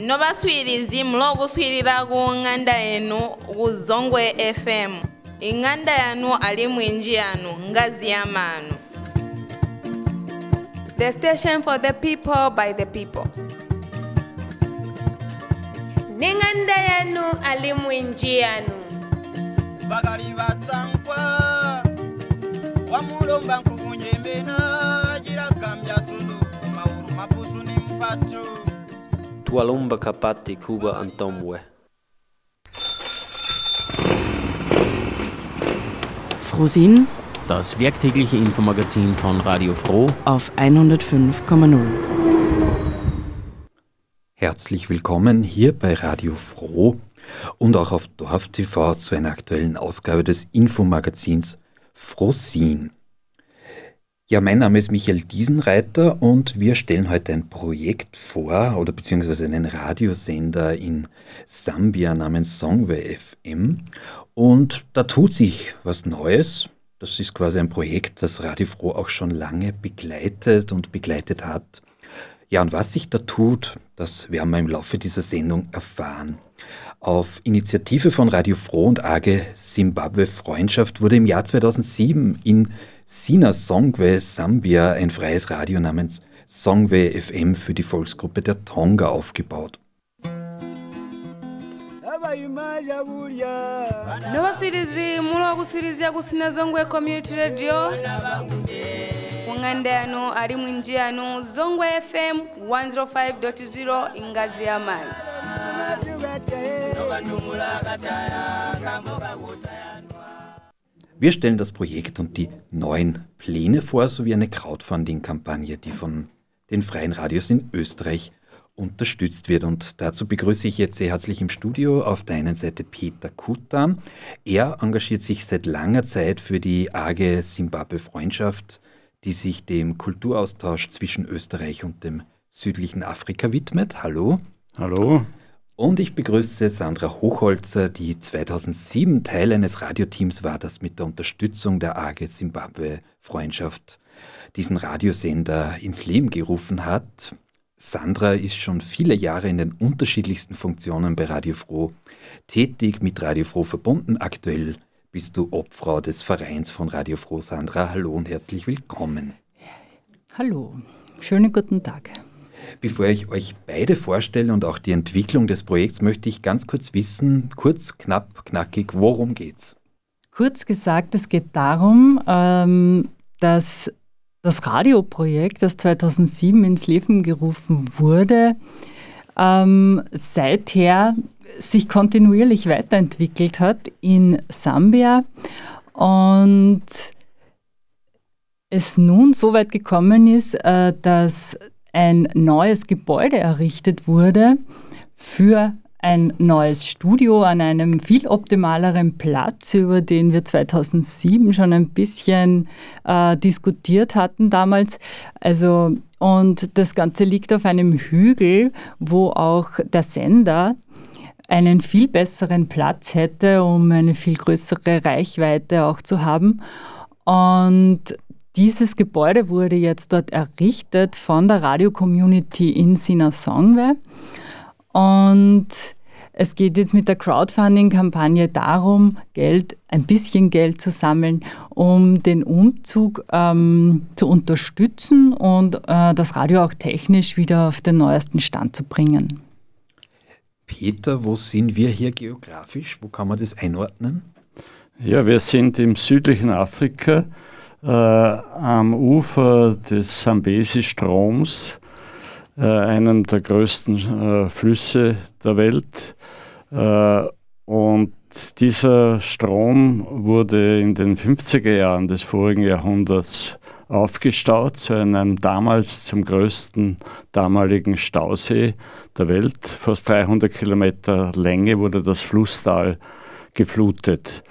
no baswirizi mula okuswirira ku ng'anda yenu ku zongwe fm ing'anda yanu ali mwinji yanu ngazi ya manu. The station for the people by the people. ning'anda yanu ali mwinji yanu. Bakali basankwa wamulomba nkukunyembena jirakambya sulu mauru mapusu ni mpatu Tualumba Kapati Kuba Antomwe. Frosin Das werktägliche Infomagazin von Radio Froh auf 105,0. Herzlich willkommen hier bei Radio Froh und auch auf Dorf TV zu einer aktuellen Ausgabe des Infomagazins Frosin. Ja, mein Name ist Michael Diesenreiter und wir stellen heute ein Projekt vor oder beziehungsweise einen Radiosender in Sambia namens Songwe FM und da tut sich was Neues. Das ist quasi ein Projekt, das Radio Froh auch schon lange begleitet und begleitet hat. Ja, und was sich da tut, das werden wir im Laufe dieser Sendung erfahren. Auf Initiative von Radio Froh und AGE Zimbabwe Freundschaft wurde im Jahr 2007 in Sina Songwe, Sambia, ein freies Radio namens Songwe FM für die Volksgruppe der Tonga aufgebaut. No baswirizi mula okuswirizia ku Sinazongwe Community Radio. Ku ng'anda Zongwe FM 105.0 ingazi ya manu. Wir stellen das Projekt und die neuen Pläne vor, sowie eine Crowdfunding-Kampagne, die von den freien Radios in Österreich unterstützt wird. Und dazu begrüße ich jetzt sehr herzlich im Studio auf der einen Seite Peter Kutan. Er engagiert sich seit langer Zeit für die AGE Zimbabwe Freundschaft, die sich dem Kulturaustausch zwischen Österreich und dem südlichen Afrika widmet. Hallo. Hallo. Und ich begrüße Sandra Hochholzer, die 2007 Teil eines Radioteams war, das mit der Unterstützung der AGE Zimbabwe Freundschaft diesen Radiosender ins Leben gerufen hat. Sandra ist schon viele Jahre in den unterschiedlichsten Funktionen bei Radio Froh tätig, mit Radio Froh verbunden. Aktuell bist du Obfrau des Vereins von Radio Froh. Sandra, hallo und herzlich willkommen. Hallo, schönen guten Tag. Bevor ich euch beide vorstelle und auch die Entwicklung des Projekts, möchte ich ganz kurz wissen, kurz, knapp, knackig, worum geht's? Kurz gesagt, es geht darum, ähm, dass das Radioprojekt, das 2007 ins Leben gerufen wurde, ähm, seither sich kontinuierlich weiterentwickelt hat in Sambia und es nun so weit gekommen ist, äh, dass ein neues Gebäude errichtet wurde für ein neues Studio an einem viel optimaleren Platz, über den wir 2007 schon ein bisschen äh, diskutiert hatten damals. Also, und das Ganze liegt auf einem Hügel, wo auch der Sender einen viel besseren Platz hätte, um eine viel größere Reichweite auch zu haben. Und dieses Gebäude wurde jetzt dort errichtet von der Radio-Community in Sinasongwe. Und es geht jetzt mit der Crowdfunding-Kampagne darum, Geld, ein bisschen Geld zu sammeln, um den Umzug ähm, zu unterstützen und äh, das Radio auch technisch wieder auf den neuesten Stand zu bringen. Peter, wo sind wir hier geografisch? Wo kann man das einordnen? Ja, wir sind im südlichen Afrika äh, am Ufer des Sambesi-Stroms, äh, einem der größten äh, Flüsse der Welt. Äh, und dieser Strom wurde in den 50er Jahren des vorigen Jahrhunderts aufgestaut zu einem damals zum größten damaligen Stausee der Welt. Fast 300 Kilometer Länge wurde das Flusstal geflutet.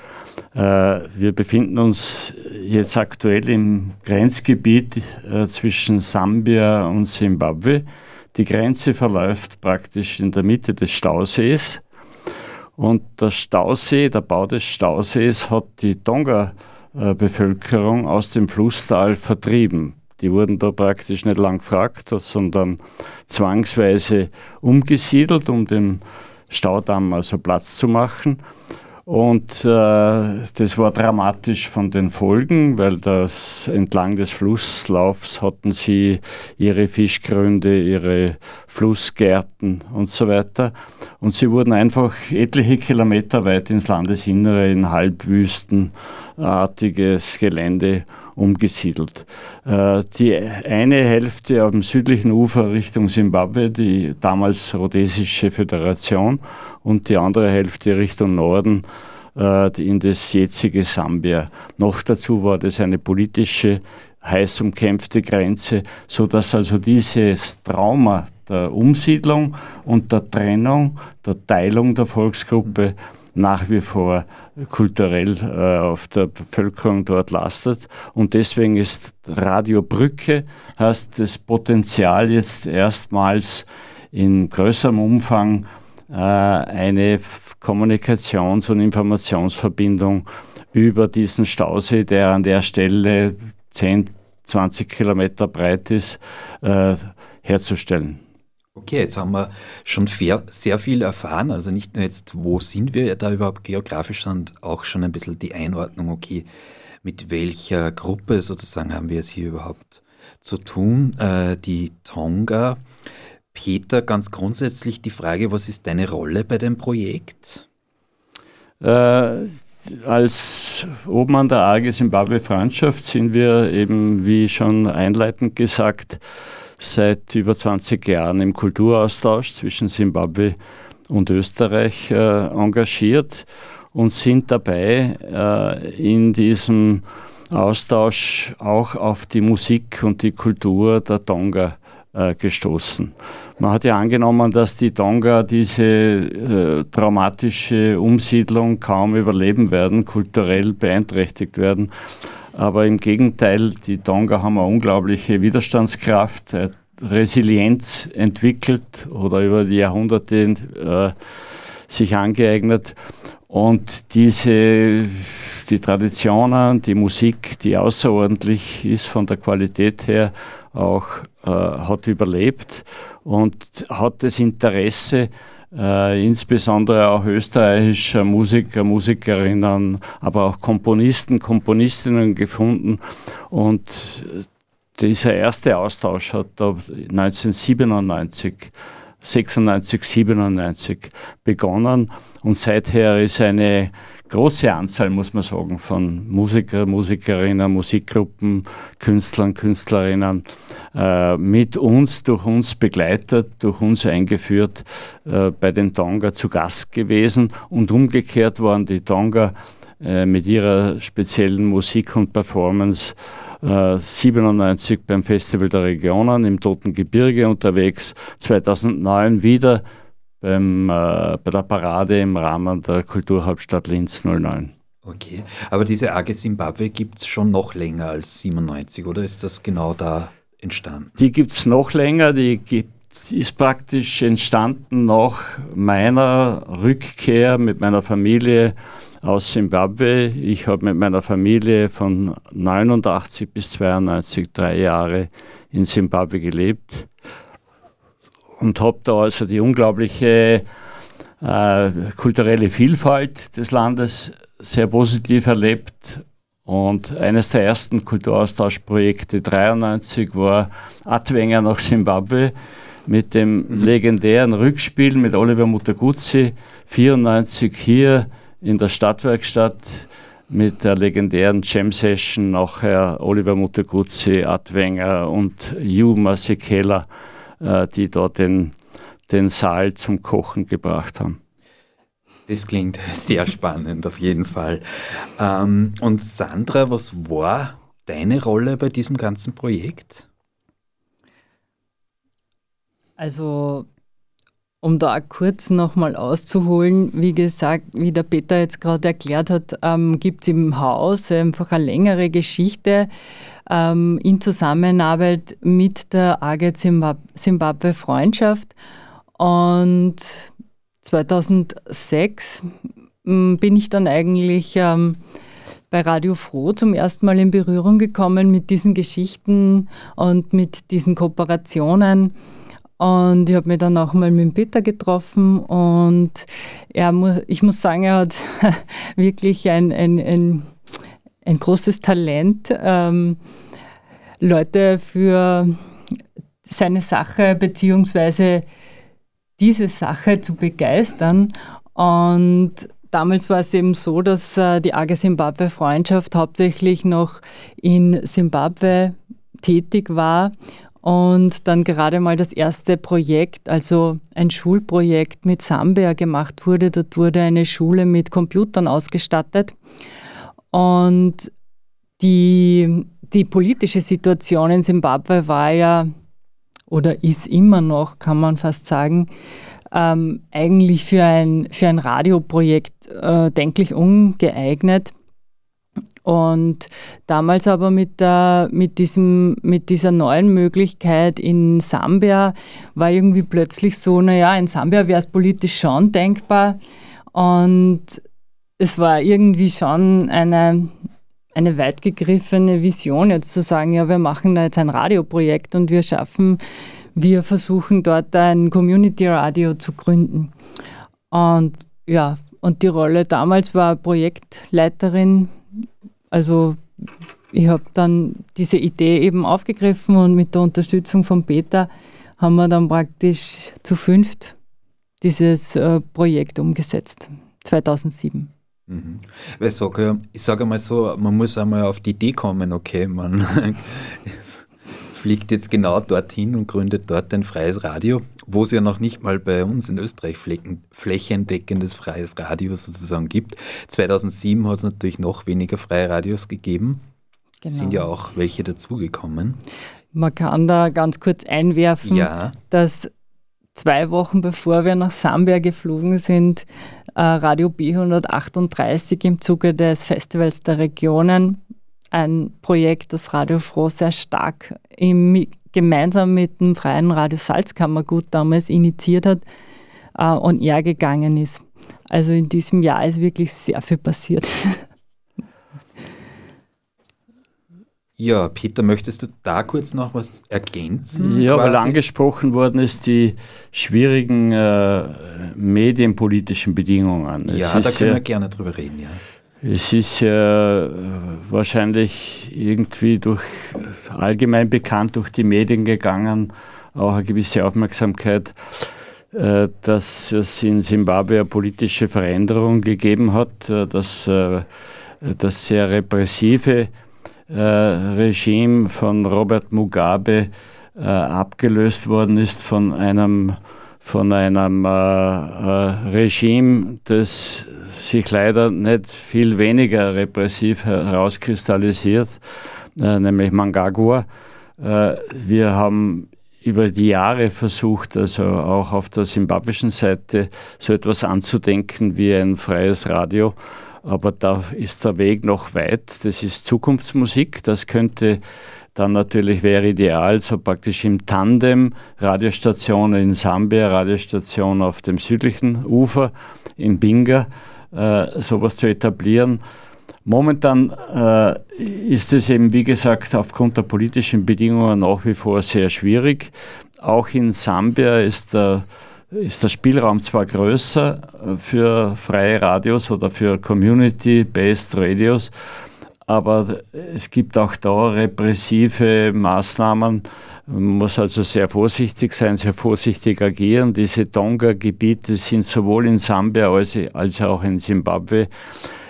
Äh, wir befinden uns jetzt aktuell im Grenzgebiet äh, zwischen Sambia und Simbabwe. Die Grenze verläuft praktisch in der Mitte des Stausees. Und der Stausee, der Bau des Stausees hat die Tonga-Bevölkerung aus dem Flusstal vertrieben. Die wurden da praktisch nicht lang gefragt, sondern zwangsweise umgesiedelt, um dem Staudamm also Platz zu machen. Und äh, das war dramatisch von den Folgen, weil das entlang des Flusslaufs hatten sie ihre Fischgründe, ihre Flussgärten und so weiter. Und sie wurden einfach etliche Kilometer weit ins Landesinnere in halbwüstenartiges Gelände umgesiedelt. Äh, die eine Hälfte am südlichen Ufer Richtung Simbabwe, die damals Rhodesische Föderation, und die andere Hälfte Richtung Norden äh, in das jetzige Sambia. Noch dazu war das eine politische, heiß umkämpfte Grenze, so dass also dieses Trauma der Umsiedlung und der Trennung, der Teilung der Volksgruppe nach wie vor kulturell äh, auf der Bevölkerung dort lastet. Und deswegen ist Radio Brücke, heißt das Potenzial jetzt erstmals in größerem Umfang eine Kommunikations- und Informationsverbindung über diesen Stausee, der an der Stelle 10, 20 Kilometer breit ist, äh, herzustellen. Okay, jetzt haben wir schon sehr viel erfahren. Also nicht nur jetzt, wo sind wir da überhaupt geografisch, sondern auch schon ein bisschen die Einordnung, okay, mit welcher Gruppe sozusagen haben wir es hier überhaupt zu tun. Äh, die Tonga. Peter, ganz grundsätzlich die Frage, was ist deine Rolle bei dem Projekt? Äh, als Obmann der AG Zimbabwe Freundschaft sind wir eben, wie schon einleitend gesagt, seit über 20 Jahren im Kulturaustausch zwischen Simbabwe und Österreich äh, engagiert und sind dabei äh, in diesem Austausch auch auf die Musik und die Kultur der Tonga äh, gestoßen. Man hat ja angenommen, dass die Tonga diese äh, traumatische Umsiedlung kaum überleben werden, kulturell beeinträchtigt werden. Aber im Gegenteil, die Tonga haben eine unglaubliche Widerstandskraft, äh, Resilienz entwickelt oder über die Jahrhunderte äh, sich angeeignet. Und diese, die Traditionen, die Musik, die außerordentlich ist von der Qualität her, auch äh, hat überlebt und hat das Interesse, äh, insbesondere auch österreichischer Musiker, Musikerinnen, aber auch Komponisten, Komponistinnen gefunden. Und dieser erste Austausch hat da 1997, 96, 97 begonnen und seither ist eine große Anzahl, muss man sagen, von Musiker, Musikerinnen, Musikgruppen, Künstlern, Künstlerinnen äh, mit uns, durch uns begleitet, durch uns eingeführt, äh, bei den Tonga zu Gast gewesen und umgekehrt waren die Tonga äh, mit ihrer speziellen Musik und Performance 97 äh, beim Festival der Regionen im Toten Gebirge unterwegs, 2009 wieder beim, äh, bei der Parade im Rahmen der Kulturhauptstadt Linz 09. Okay, aber diese AG Zimbabwe gibt es schon noch länger als 97, oder ist das genau da entstanden? Die gibt es noch länger, die gibt, ist praktisch entstanden nach meiner Rückkehr mit meiner Familie aus Zimbabwe. Ich habe mit meiner Familie von 89 bis 92 drei Jahre in Zimbabwe gelebt und habe da also die unglaubliche äh, kulturelle Vielfalt des Landes sehr positiv erlebt. Und eines der ersten Kulturaustauschprojekte 93 war Adwenger nach Simbabwe mit dem legendären Rückspiel mit Oliver Mutaguzzi, 94 hier in der Stadtwerkstatt mit der legendären Jam Session nachher Oliver Mutaguzzi, Adwenger und Hugh Masekela äh, die dort den, den Saal zum Kochen gebracht haben. Das klingt sehr spannend auf jeden Fall. Ähm, und Sandra, was war deine Rolle bei diesem ganzen Projekt? Also, um da kurz nochmal auszuholen, wie gesagt, wie der Peter jetzt gerade erklärt hat, ähm, gibt es im Haus einfach eine längere Geschichte ähm, in Zusammenarbeit mit der AG Zimbabwe Freundschaft. Und 2006 ähm, bin ich dann eigentlich ähm, bei Radio Froh zum ersten Mal in Berührung gekommen mit diesen Geschichten und mit diesen Kooperationen. Und ich habe mich dann auch mal mit Peter getroffen und er muss, ich muss sagen, er hat wirklich ein, ein, ein, ein großes Talent, ähm, Leute für seine Sache beziehungsweise diese Sache zu begeistern. Und damals war es eben so, dass äh, die AG Simbabwe Freundschaft hauptsächlich noch in Simbabwe tätig war und dann gerade mal das erste Projekt, also ein Schulprojekt mit Sambia gemacht wurde. Dort wurde eine Schule mit Computern ausgestattet und die, die politische Situation in Simbabwe war ja oder ist immer noch, kann man fast sagen, ähm, eigentlich für ein, für ein Radioprojekt äh, denklich ungeeignet. Und damals aber mit, der, mit, diesem, mit dieser neuen Möglichkeit in Sambia war irgendwie plötzlich so, naja, in Sambia wäre es politisch schon denkbar. Und es war irgendwie schon eine, eine weit gegriffene Vision, jetzt zu sagen, ja, wir machen da jetzt ein Radioprojekt und wir schaffen, wir versuchen dort ein Community Radio zu gründen. Und ja, und die Rolle damals war Projektleiterin also ich habe dann diese Idee eben aufgegriffen und mit der Unterstützung von Peter haben wir dann praktisch zu fünft dieses äh, Projekt umgesetzt, 2007. Mhm. Ich sage, ich sage mal so, man muss einmal auf die Idee kommen, okay, man fliegt jetzt genau dorthin und gründet dort ein freies Radio, wo es ja noch nicht mal bei uns in Österreich flächendeckendes freies Radio sozusagen gibt. 2007 hat es natürlich noch weniger freie Radios gegeben. Genau. Sind ja auch welche dazugekommen. Man kann da ganz kurz einwerfen, ja. dass zwei Wochen bevor wir nach Sambia geflogen sind, äh, Radio B138 im Zuge des Festivals der Regionen ein Projekt, das Radio Froh sehr stark im, gemeinsam mit dem Freien Radio Salzkammergut damals initiiert hat äh, und er gegangen ist. Also in diesem Jahr ist wirklich sehr viel passiert. Ja, Peter, möchtest du da kurz noch was ergänzen? Ja, quasi? weil angesprochen worden ist die schwierigen äh, medienpolitischen Bedingungen. Es ja, da können wir gerne drüber reden, ja. Es ist ja äh, wahrscheinlich irgendwie durch allgemein bekannt durch die Medien gegangen, auch eine gewisse Aufmerksamkeit, äh, dass es in Simbabwe eine politische Veränderung gegeben hat, äh, dass das sehr repressive Regime von Robert Mugabe abgelöst worden ist von einem von einem äh, äh, Regime, das sich leider nicht viel weniger repressiv herauskristallisiert, äh, nämlich Mangagua. Äh, wir haben über die Jahre versucht, also auch auf der simbabwischen Seite so etwas anzudenken wie ein freies Radio. Aber da ist der Weg noch weit. Das ist Zukunftsmusik. Das könnte dann natürlich wäre ideal, so praktisch im Tandem Radiostation in Sambia, Radiostation auf dem südlichen Ufer in Binga, äh, sowas zu etablieren. Momentan äh, ist es eben, wie gesagt, aufgrund der politischen Bedingungen nach wie vor sehr schwierig. Auch in Sambia ist der, ist der Spielraum zwar größer äh, für freie Radios oder für Community-Based Radios, aber es gibt auch da repressive Maßnahmen. Man muss also sehr vorsichtig sein, sehr vorsichtig agieren. Diese Tonga-Gebiete sind sowohl in Sambia als, auch in Simbabwe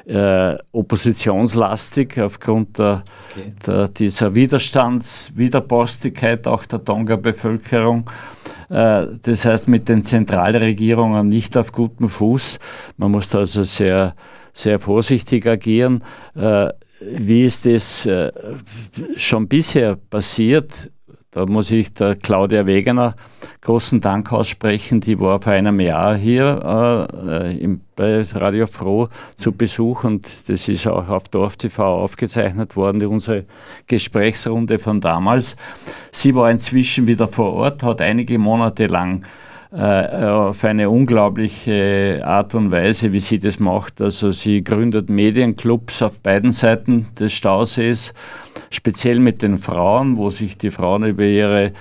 äh, oppositionslastig aufgrund der, okay. der, dieser Widerstands, Widerborstigkeit auch der Tonga-Bevölkerung. Äh, das heißt, mit den Zentralregierungen nicht auf gutem Fuß. Man muss da also sehr, sehr vorsichtig agieren. Äh, wie ist das äh, schon bisher passiert? Da muss ich der Claudia Wegener großen Dank aussprechen. Die war vor einem Jahr hier äh, im, bei Radio Froh zu Besuch und das ist auch auf Dorf TV aufgezeichnet worden, unsere Gesprächsrunde von damals. Sie war inzwischen wieder vor Ort, hat einige Monate lang äh, auf eine unglaubliche Art und Weise, wie sie das macht. Also sie gründet Medienclubs auf beiden Seiten des Stausees, speziell mit den Frauen, wo sich die Frauen über ihre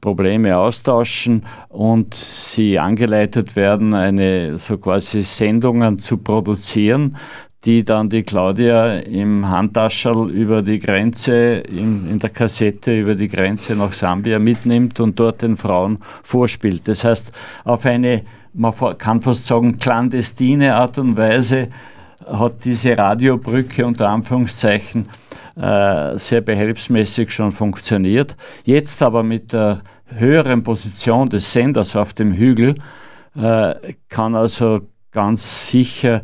Probleme austauschen und sie angeleitet werden, eine so quasi Sendungen zu produzieren, die dann die Claudia im Handtascherl über die Grenze, in, in, der Kassette über die Grenze nach Sambia mitnimmt und dort den Frauen vorspielt. Das heißt, auf eine, man kann fast sagen, clandestine Art und Weise hat diese Radiobrücke unter Anführungszeichen äh, sehr behelfsmäßig schon funktioniert. Jetzt aber mit der höheren Position des Senders auf dem Hügel äh, kann also ganz sicher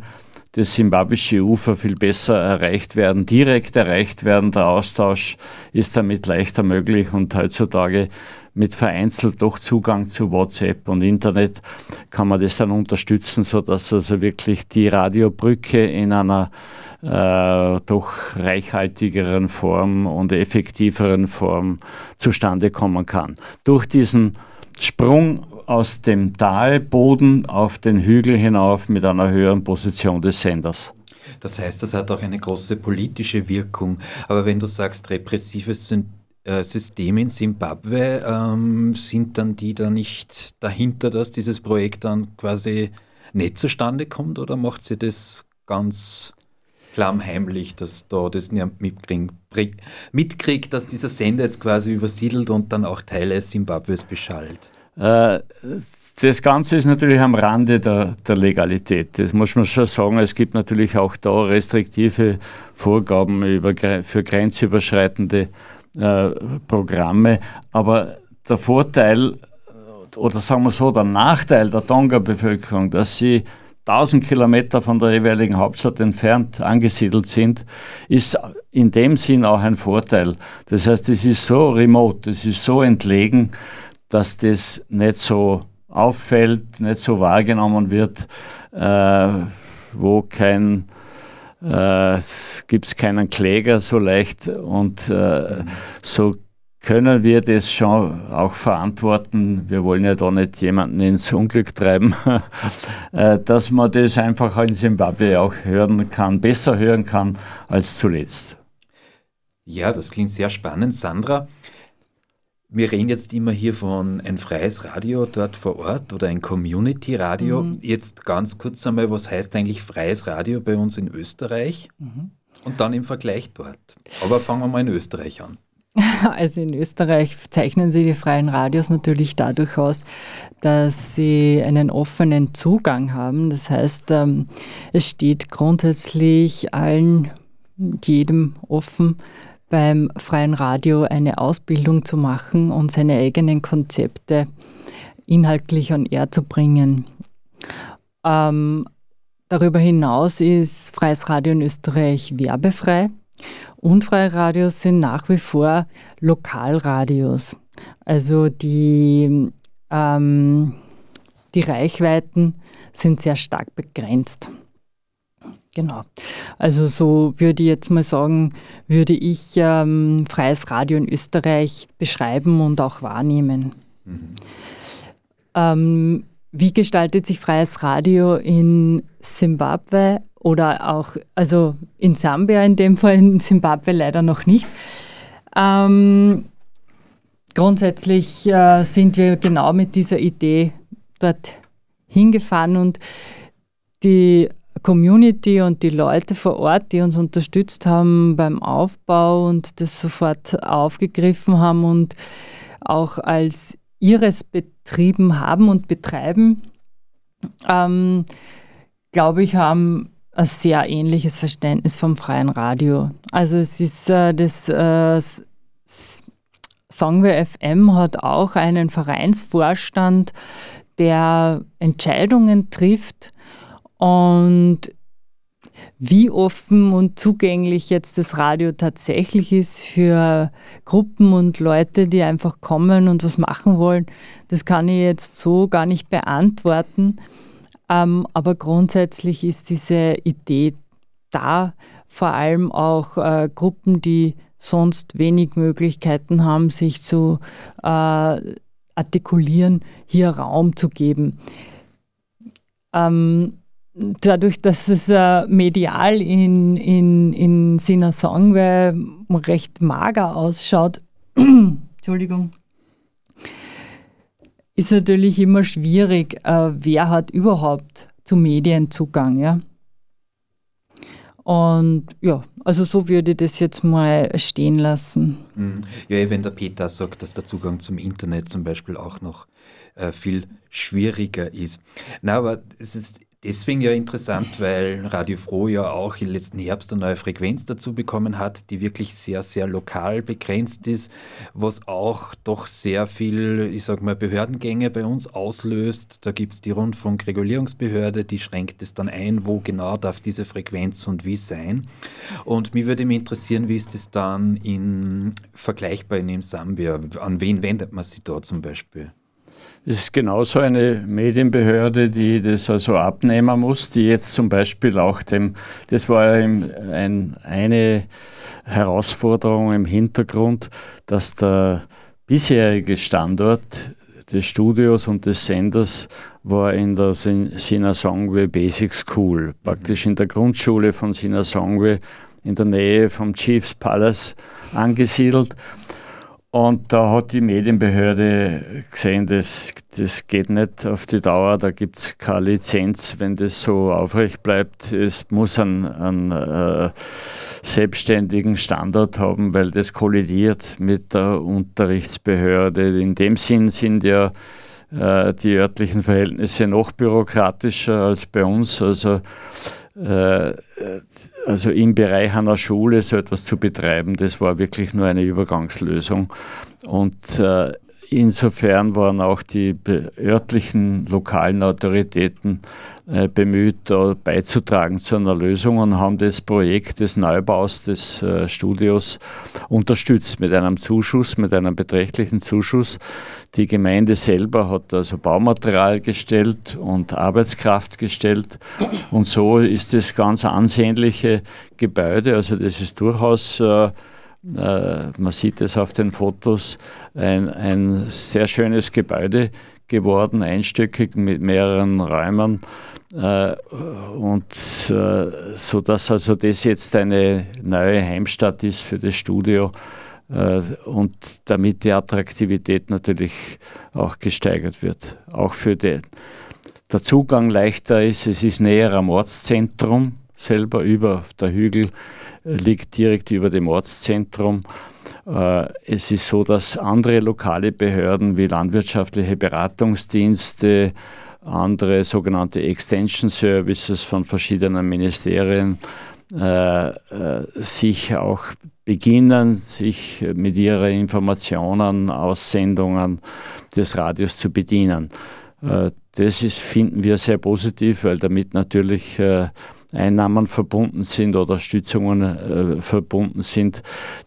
das simbabwische Ufer viel besser erreicht werden, direkt erreicht werden. Der Austausch ist damit leichter möglich und heutzutage mit vereinzelt doch Zugang zu WhatsApp und Internet kann man das dann unterstützen, sodass also wirklich die Radiobrücke in einer äh, doch reichhaltigeren Form und effektiveren Form zustande kommen kann. Durch diesen Sprung aus dem Talboden auf den Hügel hinauf mit einer höheren Position des Senders. Das heißt, das hat auch eine große politische Wirkung. Aber wenn du sagst, repressives äh, System in Simbabwe, ähm, sind dann die da nicht dahinter, dass dieses Projekt dann quasi nicht zustande kommt oder macht sie das ganz klammheimlich, dass da das niemand mitkriegt, dass dieser Sender jetzt quasi übersiedelt und dann auch Teile Simbabwes beschallt? Äh, das Ganze ist natürlich am Rande der, der, Legalität. Das muss man schon sagen. Es gibt natürlich auch da restriktive Vorgaben über, für grenzüberschreitende äh, Programme. Aber der Vorteil, oder sagen wir so, der Nachteil der Tonga-Bevölkerung, dass sie 1000 Kilometer von der jeweiligen Hauptstadt entfernt angesiedelt sind, ist in dem Sinn auch ein Vorteil. Das heißt, es ist so remote, es ist so entlegen, dass das nicht so auffällt, nicht so wahrgenommen wird, äh, wo kein äh, gibt es keinen Kläger so leicht und äh, so können wir das schon auch verantworten. Wir wollen ja da nicht jemanden ins Unglück treiben, äh, dass man das einfach in Simbabwe auch hören kann, besser hören kann als zuletzt. Ja, das klingt sehr spannend. Sandra, wir reden jetzt immer hier von ein freies Radio dort vor Ort oder ein Community-Radio. Mhm. Jetzt ganz kurz einmal, was heißt eigentlich freies Radio bei uns in Österreich? Mhm. Und dann im Vergleich dort. Aber fangen wir mal in Österreich an. Also in Österreich zeichnen sie die freien Radios natürlich dadurch aus, dass sie einen offenen Zugang haben. Das heißt, ähm, es steht grundsätzlich allen, jedem offen, beim freien Radio eine Ausbildung zu machen und seine eigenen Konzepte inhaltlich an Air zu bringen. Ähm, darüber hinaus ist freies Radio in Österreich werbefrei und freie Radios sind nach wie vor Lokalradios. Also die, ähm, die Reichweiten sind sehr stark begrenzt. Genau. Also so würde ich jetzt mal sagen, würde ich ähm, freies Radio in Österreich beschreiben und auch wahrnehmen. Mhm. Ähm, wie gestaltet sich freies Radio in Simbabwe oder auch, also in Sambia in dem Fall, in Simbabwe leider noch nicht? Ähm, grundsätzlich äh, sind wir genau mit dieser Idee dort hingefahren und die Community und die Leute vor Ort, die uns unterstützt haben beim Aufbau und das sofort aufgegriffen haben und auch als ihres betrieben haben und betreiben, ähm, glaube ich, haben ein sehr ähnliches Verständnis vom freien Radio. Also es ist äh, das äh, Songware FM hat auch einen Vereinsvorstand, der Entscheidungen trifft und wie offen und zugänglich jetzt das Radio tatsächlich ist für Gruppen und Leute, die einfach kommen und was machen wollen, das kann ich jetzt so gar nicht beantworten. Ähm, aber grundsätzlich ist diese Idee da, vor allem auch äh, Gruppen, die sonst wenig Möglichkeiten haben, sich zu äh, artikulieren, hier Raum zu geben. Ähm, dadurch, dass es äh, medial in, in, in Sinasongwe recht mager ausschaut, Entschuldigung, ist natürlich immer schwierig, äh, wer hat überhaupt zu Medien Zugang, ja. Und ja, also so würde ich das jetzt mal stehen lassen. Mhm. Ja, eh, wenn der Peter sagt, dass der Zugang zum Internet zum Beispiel auch noch äh, viel schwieriger ist. Na, aber es ist deswegen ja interessant, weil Radio Froh ja auch im letzten Herbst eine neue Frequenz dazu bekommen hat, die wirklich sehr, sehr lokal begrenzt ist, was auch doch sehr viel, ich sag mal, Behördengänge bei uns auslöst. Da gibt es die Rundfunkregulierungsbehörde, die schränkt es dann ein, wo genau darf diese Frequenz und wie sein. Und mich würde mich interessieren, wie ist das dann in vergleichbar in Sambia? An wen wendet man sich da zum Beispiel? Es ist genauso eine Medienbehörde, die das also abnehmen muss, die jetzt zum Beispiel auch dem, das war ein, eine Herausforderung im Hintergrund, dass der bisherige Standort des Studios und des Senders war in der Sinasongwe Basic School, praktisch in der Grundschule von Sinasongwe in der Nähe vom Chiefs Palace angesiedelt. Und da hat die Medienbehörde gesehen, das, das geht nicht auf die Dauer, da gibt es keine Lizenz, wenn das so aufrecht bleibt. Es muss einen, einen äh, selbstständigen Standard haben, weil das kollidiert mit der Unterrichtsbehörde. In dem Sinn sind ja äh, die örtlichen Verhältnisse noch bürokratischer als bei uns. Also also im Bereich einer Schule so etwas zu betreiben, das war wirklich nur eine Übergangslösung. Und äh, insofern waren auch die örtlichen, lokalen Autoritäten äh, bemüht, da beizutragen zu einer Lösung und haben das Projekt des Neubaus des äh, Studios unterstützt mit einem Zuschuss, mit einem beträchtlichen Zuschuss. Die Gemeinde selber hat also Baumaterial gestellt und Arbeitskraft gestellt und so ist das ganz ansehnliche Gebäude, also das ist durchaus äh, man sieht es auf den Fotos, ein, ein sehr schönes Gebäude geworden, einstöckig mit mehreren Räumen. Äh, und äh, so dass also das jetzt eine neue Heimstatt ist für das Studio äh, und damit die Attraktivität natürlich auch gesteigert wird. Auch für den der Zugang leichter ist, es ist näher am Ortszentrum selber über der Hügel liegt direkt über dem Ortszentrum. Es ist so, dass andere lokale Behörden wie landwirtschaftliche Beratungsdienste, andere sogenannte Extension Services von verschiedenen Ministerien äh, äh, sich auch beginnen, sich mit ihren Informationen, Aussendungen des Radios zu bedienen. Äh, das ist, finden wir sehr positiv, weil damit natürlich äh, Einnahmen verbunden sind oder Stützungen verbunden sind,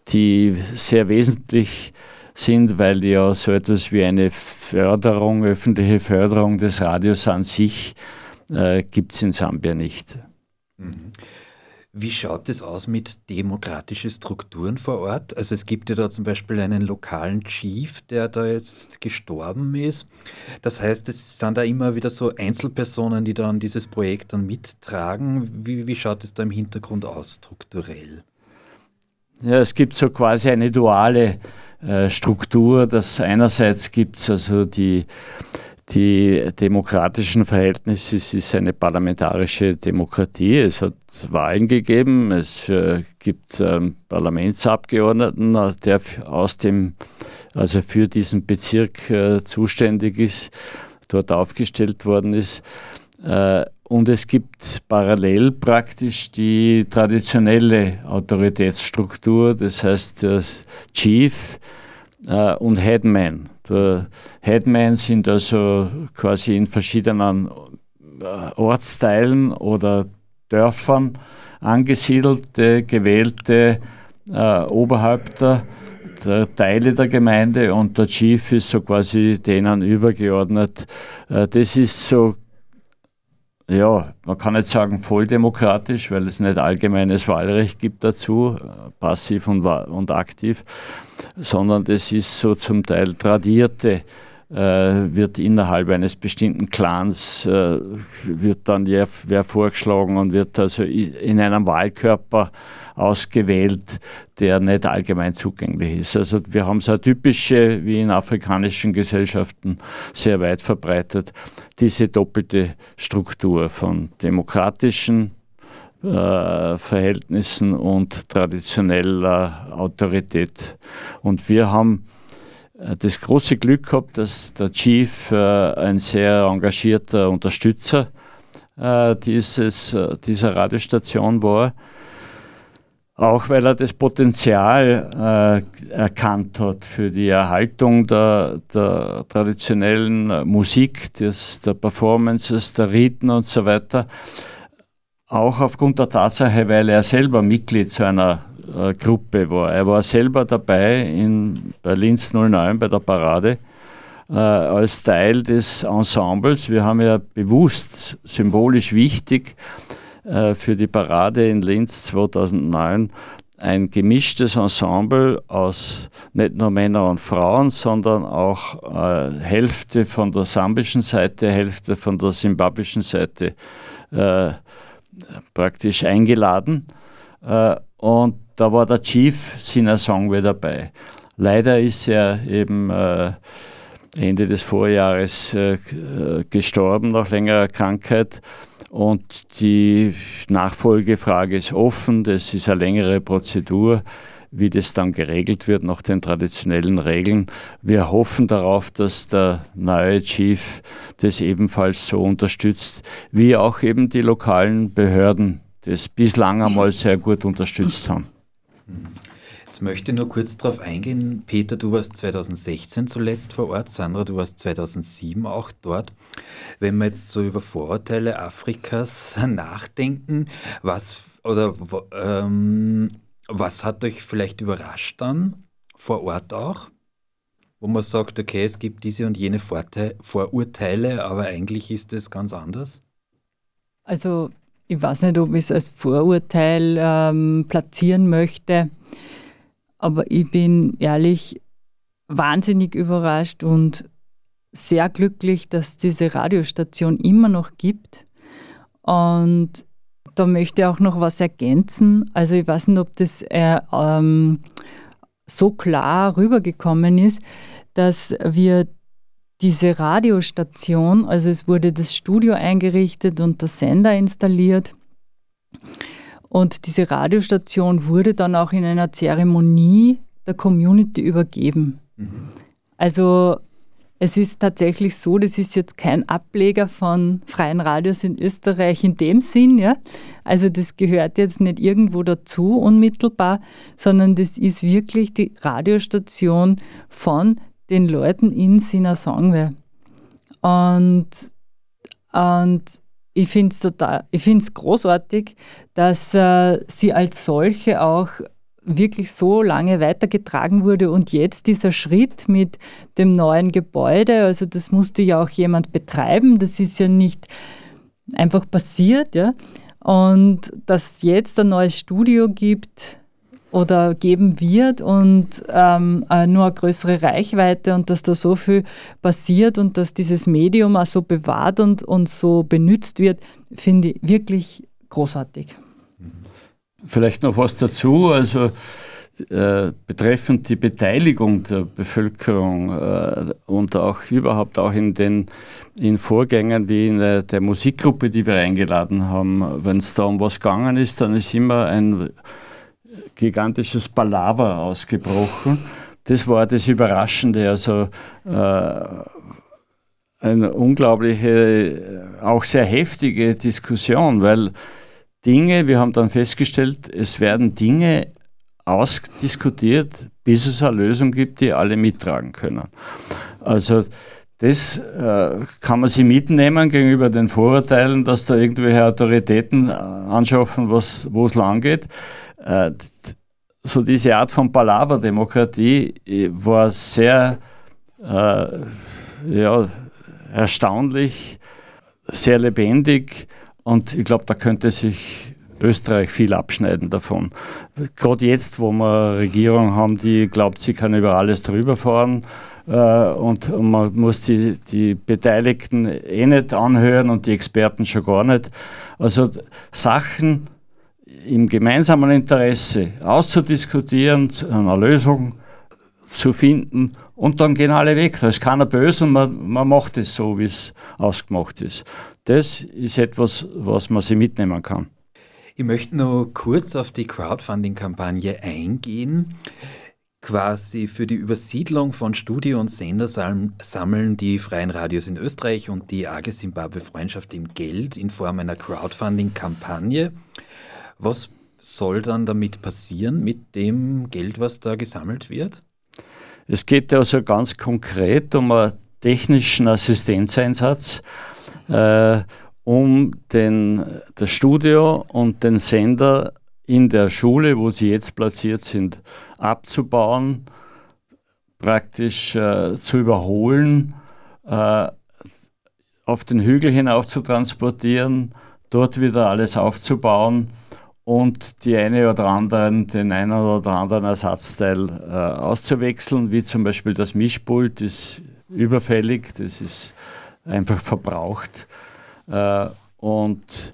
die sehr wesentlich sind sind, weil ja so etwas wie eine Förderung, öffentliche Förderung des Radios an sich äh, gibt es in Sambia nicht. Mhm. Wie schaut es aus mit demokratischen Strukturen vor Ort? Also es gibt ja da zum Beispiel einen lokalen Chief, der da jetzt gestorben ist. Das heißt, es sind da immer wieder so Einzelpersonen, die dann dieses Projekt dann mittragen. Wie, wie schaut es da im Hintergrund aus strukturell? Ja, es gibt so quasi eine duale äh, Struktur, dass einerseits gibt es also die, die demokratischen Verhältnisse, es ist eine parlamentarische Demokratie, es hat Wahlen gegeben, es äh, gibt ähm, Parlamentsabgeordneten, der aus dem, also für diesen Bezirk äh, zuständig ist, dort aufgestellt worden ist. Äh, und es gibt parallel praktisch die traditionelle Autoritätsstruktur, das heißt Chief äh, und Headman. Der Headman sind also quasi in verschiedenen äh, Ortsteilen oder Dörfern angesiedelte, gewählte äh, Oberhäupter der Teile der Gemeinde und der Chief ist so quasi denen übergeordnet. Äh, das ist so ja, man kann nicht sagen volldemokratisch, weil es nicht allgemeines Wahlrecht gibt dazu, passiv und, und aktiv, sondern das ist so zum Teil tradierte äh, wird innerhalb eines bestimmten Clans, äh, wird dann wer, wer vorgeschlagen und wird also in einem Wahlkörper ausgewählt, der nicht allgemein zugänglich ist. Also wir haben so eine typische, wie in afrikanischen Gesellschaften sehr weit verbreitet, diese doppelte Struktur von demokratischen äh, Verhältnissen und traditioneller Autorität. Und wir haben äh, das große Glück gehabt, dass der Chief äh, ein sehr engagierter Unterstützer äh, dieses, äh, dieser Radiostation war. Auch weil er das Potenzial äh, erkannt hat für die Erhaltung der, der traditionellen Musik, des, der Performances, der Riten und so weiter. Auch aufgrund der Tatsache, weil er selber Mitglied zu einer äh, Gruppe war. Er war selber dabei in, bei Linz 09 bei der Parade äh, als Teil des Ensembles. Wir haben ja bewusst symbolisch wichtig äh, für die Parade in Linz 2009 ein gemischtes Ensemble aus nicht nur Männern und Frauen, sondern auch äh, Hälfte von der sambischen Seite, Hälfte von der simbabwischen Seite äh, praktisch eingeladen. Äh, und da war der Chief Sinner Songwe dabei. Leider ist er eben äh, Ende des Vorjahres äh, gestorben nach längerer Krankheit. Und die Nachfolgefrage ist offen. Das ist eine längere Prozedur, wie das dann geregelt wird nach den traditionellen Regeln. Wir hoffen darauf, dass der neue Chief das ebenfalls so unterstützt, wie auch eben die lokalen Behörden das bislang einmal sehr gut unterstützt haben. Jetzt möchte ich nur kurz darauf eingehen. Peter, du warst 2016 zuletzt vor Ort, Sandra, du warst 2007 auch dort. Wenn wir jetzt so über Vorurteile Afrikas nachdenken, was oder ähm, was hat euch vielleicht überrascht dann vor Ort auch? Wo man sagt, okay, es gibt diese und jene Vorurteile, aber eigentlich ist es ganz anders? Also ich weiß nicht, ob ich es als Vorurteil ähm, platzieren möchte, aber ich bin ehrlich wahnsinnig überrascht und sehr glücklich, dass diese Radiostation immer noch gibt. Und da möchte ich auch noch was ergänzen. Also ich weiß nicht, ob das äh, ähm, so klar rübergekommen ist, dass wir diese Radiostation, also es wurde das Studio eingerichtet und der Sender installiert. Und diese Radiostation wurde dann auch in einer Zeremonie der Community übergeben. Mhm. Also es ist tatsächlich so, das ist jetzt kein Ableger von freien Radios in Österreich in dem Sinn, ja. Also das gehört jetzt nicht irgendwo dazu unmittelbar, sondern das ist wirklich die Radiostation von den Leuten in seiner Songwe. Und, und ich finde es total, ich finde es großartig, dass äh, sie als solche auch wirklich so lange weitergetragen wurde und jetzt dieser Schritt mit dem neuen Gebäude, also das musste ja auch jemand betreiben, das ist ja nicht einfach passiert, ja. Und dass jetzt ein neues Studio gibt, oder geben wird und ähm, äh, nur eine größere Reichweite und dass da so viel passiert und dass dieses Medium auch so bewahrt und, und so benutzt wird, finde ich wirklich großartig. Vielleicht noch was dazu. Also äh, betreffend die Beteiligung der Bevölkerung äh, und auch überhaupt auch in den in Vorgängen wie in der, der Musikgruppe, die wir eingeladen haben, wenn es da um was gegangen ist, dann ist immer ein gigantisches Palaver ausgebrochen. Das war das Überraschende, also äh, eine unglaubliche, auch sehr heftige Diskussion, weil Dinge, wir haben dann festgestellt, es werden Dinge ausdiskutiert, bis es eine Lösung gibt, die alle mittragen können. Also das äh, kann man sich mitnehmen gegenüber den Vorurteilen, dass da irgendwelche Autoritäten äh, anschaffen, wo es lang geht. Äh, so diese Art von Palaver-Demokratie äh, war sehr äh, ja, erstaunlich, sehr lebendig und ich glaube, da könnte sich Österreich viel abschneiden davon. Gerade jetzt, wo wir eine Regierung haben, die glaubt, sie kann über alles drüber fahren, äh, und man muss die, die Beteiligten eh nicht anhören und die Experten schon gar nicht. Also Sachen im gemeinsamen Interesse auszudiskutieren, eine Lösung zu finden und dann gehen alle weg. Da ist keiner böse und man, man macht es so, wie es ausgemacht ist. Das ist etwas, was man sich mitnehmen kann. Ich möchte noch kurz auf die Crowdfunding-Kampagne eingehen. Quasi für die Übersiedlung von Studio- und Sender sammeln die freien Radios in Österreich und die AG Zimbabwe Freundschaft im Geld in Form einer Crowdfunding-Kampagne. Was soll dann damit passieren mit dem Geld, was da gesammelt wird? Es geht also ganz konkret um einen technischen Assistenzeinsatz, äh, um den, das Studio und den Sender in der Schule, wo sie jetzt platziert sind, abzubauen, praktisch äh, zu überholen, äh, auf den Hügel hinauf zu transportieren, dort wieder alles aufzubauen und die eine oder anderen, den einen oder anderen Ersatzteil äh, auszuwechseln, wie zum Beispiel das Mischpult ist überfällig, das ist einfach verbraucht äh, und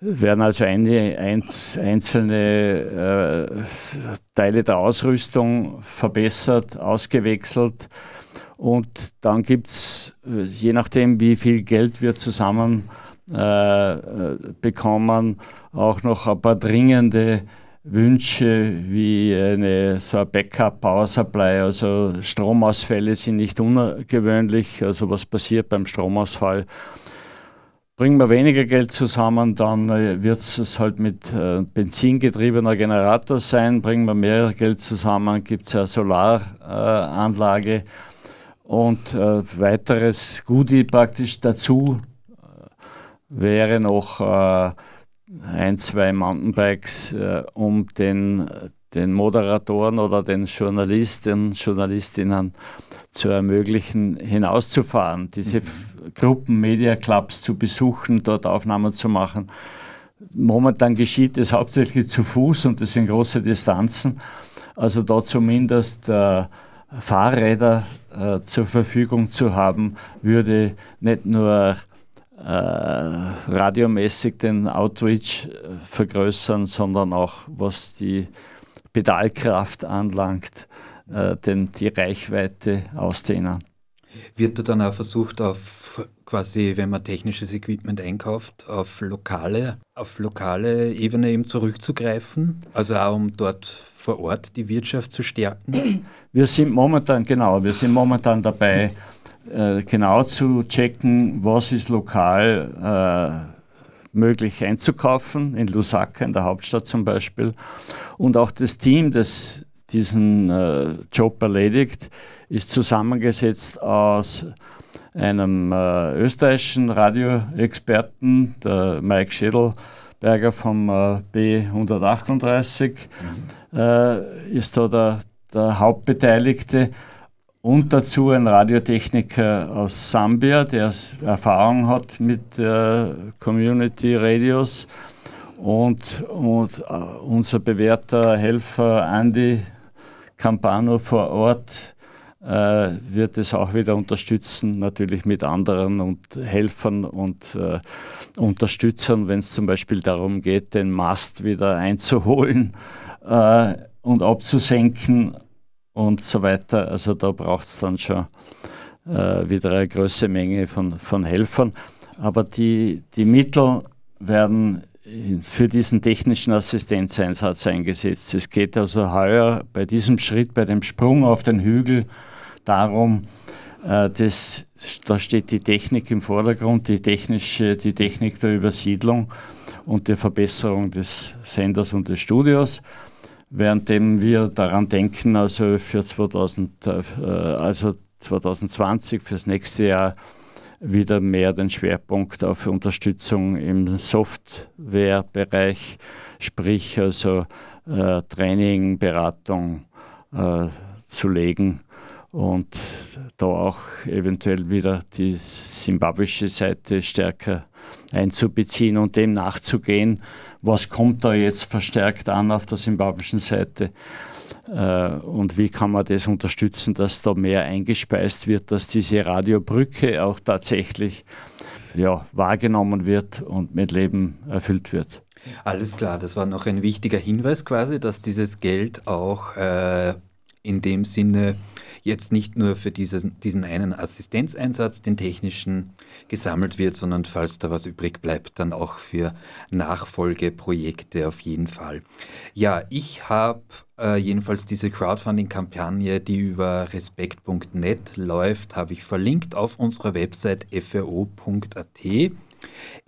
werden also eine, ein, einzelne äh, Teile der Ausrüstung verbessert, ausgewechselt und dann gibt es, je nachdem wie viel Geld wir zusammen äh, bekommen, auch noch ein paar dringende Wünsche wie eine, so ein Backup Power Supply. Also Stromausfälle sind nicht ungewöhnlich. Also was passiert beim Stromausfall? Bringen wir weniger Geld zusammen, dann äh, wird es halt mit äh, benzingetriebener Generator sein. Bringen wir mehr Geld zusammen, gibt es eine Solaranlage äh, und äh, weiteres Goodie praktisch dazu wäre noch äh, ein, zwei Mountainbikes, äh, um den, den Moderatoren oder den Journalisten, Journalistinnen zu ermöglichen, hinauszufahren, diese mhm. Gruppen, Media Clubs zu besuchen, dort Aufnahmen zu machen. Momentan geschieht es hauptsächlich zu Fuß und das sind große Distanzen. Also da zumindest äh, Fahrräder äh, zur Verfügung zu haben, würde nicht nur radiomäßig den Outreach äh, vergrößern, sondern auch was die Pedalkraft anlangt, äh, den, die Reichweite ausdehnen. Wird da dann auch versucht, auf quasi, wenn man technisches Equipment einkauft, auf lokale, auf lokale Ebene eben zurückzugreifen? Also auch um dort vor Ort die Wirtschaft zu stärken? Wir sind momentan, genau, wir sind momentan dabei, äh, genau zu checken, was ist lokal äh, möglich einzukaufen, in Lusaka, in der Hauptstadt zum Beispiel. Und auch das Team, das diesen äh, Job erledigt, ist zusammengesetzt aus einem äh, österreichischen Radioexperten, der Mike Schädelberger vom äh, B138, mhm. Äh, ist da der, der Hauptbeteiligte und dazu ein Radiotechniker aus Sambia, der Erfahrung hat mit äh, Community Radios und, und äh, unser bewährter Helfer Andy Campano vor Ort äh, wird es auch wieder unterstützen, natürlich mit anderen und Helfern und äh, Unterstützern, wenn es zum Beispiel darum geht, den Mast wieder einzuholen äh, und abzusenken und so weiter. Also da braucht es dann schon äh, wieder eine große Menge von, von Helfern. Aber die, die Mittel werden für diesen technischen Assistenzeinsatz eingesetzt. Es geht also heuer bei diesem Schritt, bei dem Sprung auf den Hügel darum, äh, das, da steht die Technik im Vordergrund, die, technische, die Technik der Übersiedlung und der Verbesserung des Senders und des Studios währenddem wir daran denken, also für 2000, äh, also 2020, fürs nächste Jahr, wieder mehr den Schwerpunkt auf Unterstützung im Softwarebereich, sprich also äh, Training, Beratung äh, zu legen und da auch eventuell wieder die simbabwische Seite stärker einzubeziehen und dem nachzugehen, was kommt da jetzt verstärkt an auf der simbabwischen Seite. Äh, und wie kann man das unterstützen, dass da mehr eingespeist wird, dass diese Radiobrücke auch tatsächlich ja, wahrgenommen wird und mit Leben erfüllt wird. Alles klar, das war noch ein wichtiger Hinweis quasi, dass dieses Geld auch äh, in dem Sinne jetzt nicht nur für diesen, diesen einen Assistenzeinsatz, den technischen, gesammelt wird, sondern falls da was übrig bleibt, dann auch für Nachfolgeprojekte auf jeden Fall. Ja, ich habe äh, jedenfalls diese Crowdfunding-Kampagne, die über respekt.net läuft, habe ich verlinkt auf unserer Website fro.at.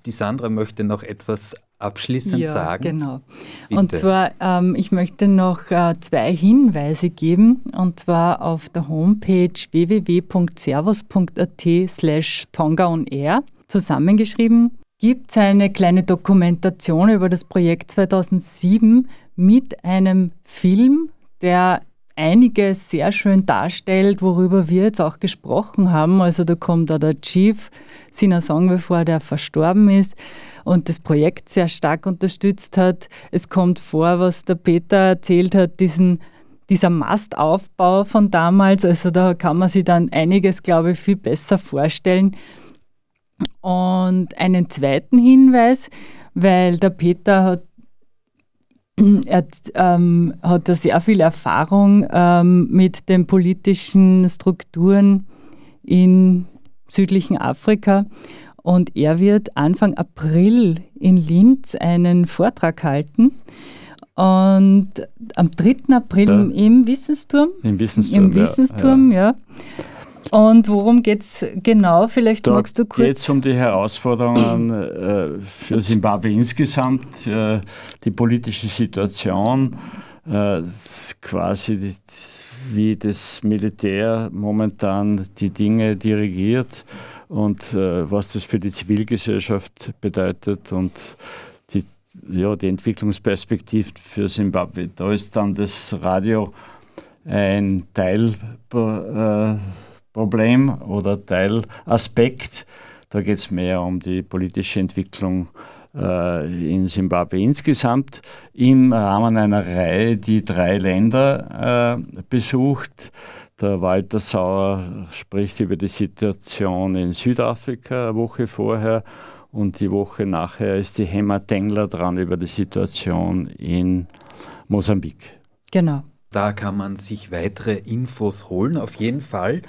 Die Sandra möchte noch etwas abschließend ja, sagen? Genau. Bitte. Und zwar, ähm, ich möchte noch äh, zwei Hinweise geben, und zwar auf der Homepage www.servus.at slash Tonga on Air zusammengeschrieben gibt es eine kleine Dokumentation über das Projekt 2007 mit einem Film, der einiges sehr schön darstellt, worüber wir jetzt auch gesprochen haben. Also da kommt auch der Chief Sinasong, bevor der verstorben ist und das Projekt sehr stark unterstützt hat. Es kommt vor, was der Peter erzählt hat, diesen dieser Mastaufbau von damals, also da kann man sich dann einiges, glaube ich, viel besser vorstellen. Und einen zweiten Hinweis, weil der Peter hat, er, ähm, hat da sehr viel Erfahrung ähm, mit den politischen Strukturen in südlichen Afrika und er wird Anfang April in Linz einen Vortrag halten. Und am 3. April ja. im Wissensturm. Im Wissensturm. Im Wissensturm, ja. ja. Und worum geht es genau? Vielleicht da magst du kurz. geht es um die Herausforderungen äh, für Simbabwe insgesamt, äh, die politische Situation, äh, quasi die, wie das Militär momentan die Dinge dirigiert und äh, was das für die Zivilgesellschaft bedeutet und die, ja, die Entwicklungsperspektive für Simbabwe. Da ist dann das Radio ein Teilproblem äh, oder Teilaspekt. Da geht es mehr um die politische Entwicklung äh, in Simbabwe insgesamt im Rahmen einer Reihe, die drei Länder äh, besucht der Walter Sauer spricht über die Situation in Südafrika eine Woche vorher und die Woche nachher ist die Hemma Tengler dran über die Situation in Mosambik. Genau. Da kann man sich weitere Infos holen, auf jeden Fall.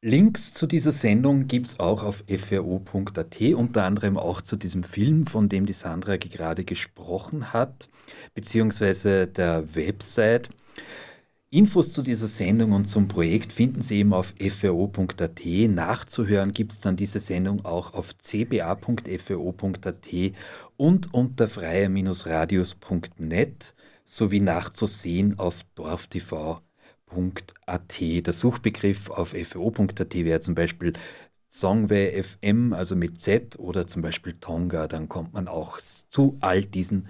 Links zu dieser Sendung gibt es auch auf fro.at, unter anderem auch zu diesem Film, von dem die Sandra gerade gesprochen hat, beziehungsweise der Website. Infos zu dieser Sendung und zum Projekt finden Sie eben auf fro.at. Nachzuhören gibt es dann diese Sendung auch auf cba.fro.at und unter freier-radius.net sowie nachzusehen auf dorftv.at. Der Suchbegriff auf fro.at wäre zum Beispiel Songway FM, also mit Z oder zum Beispiel Tonga, dann kommt man auch zu all diesen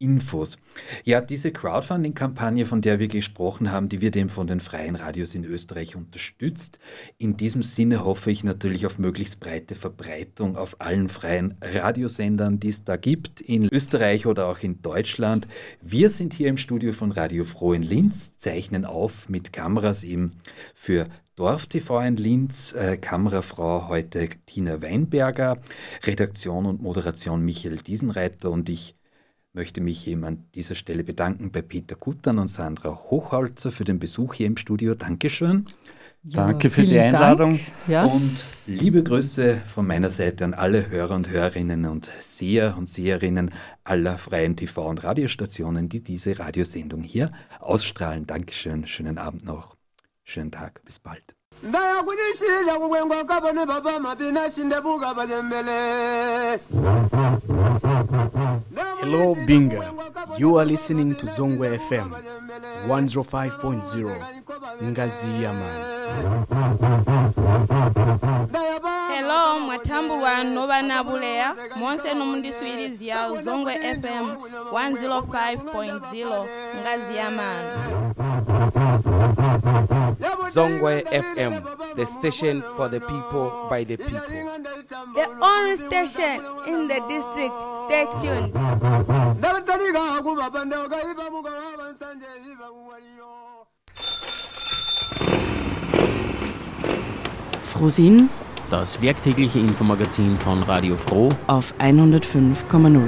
Infos. Ja, diese Crowdfunding-Kampagne, von der wir gesprochen haben, die wird eben von den freien Radios in Österreich unterstützt. In diesem Sinne hoffe ich natürlich auf möglichst breite Verbreitung auf allen freien Radiosendern, die es da gibt, in Österreich oder auch in Deutschland. Wir sind hier im Studio von Radio Froh in Linz, zeichnen auf mit Kameras eben für Dorf TV in Linz, äh, Kamerafrau heute Tina Weinberger, Redaktion und Moderation Michael Diesenreiter und ich möchte mich eben an dieser Stelle bedanken bei Peter Kuttern und Sandra Hochholzer für den Besuch hier im Studio. Dankeschön. Ja, Danke für die Einladung. Ja. Und liebe Grüße von meiner Seite an alle Hörer und Hörerinnen und Seher und Seherinnen aller freien TV- und Radiostationen, die diese Radiosendung hier ausstrahlen. Dankeschön, schönen Abend noch, schönen Tag, bis bald. Hello, Binga. You are listening to Zongwe FM 105.0 Ngazi Yaman. Hello, mwatambulwa novana buleya monse nomundiswirizya oh Zongwe FM 105.0 Ngazi Yaman. Zongwe FM, the station for the people by the people. The only station in the district. Stay tuned. Frosin Das werktägliche Infomagazin von Radio Froh auf 105,0.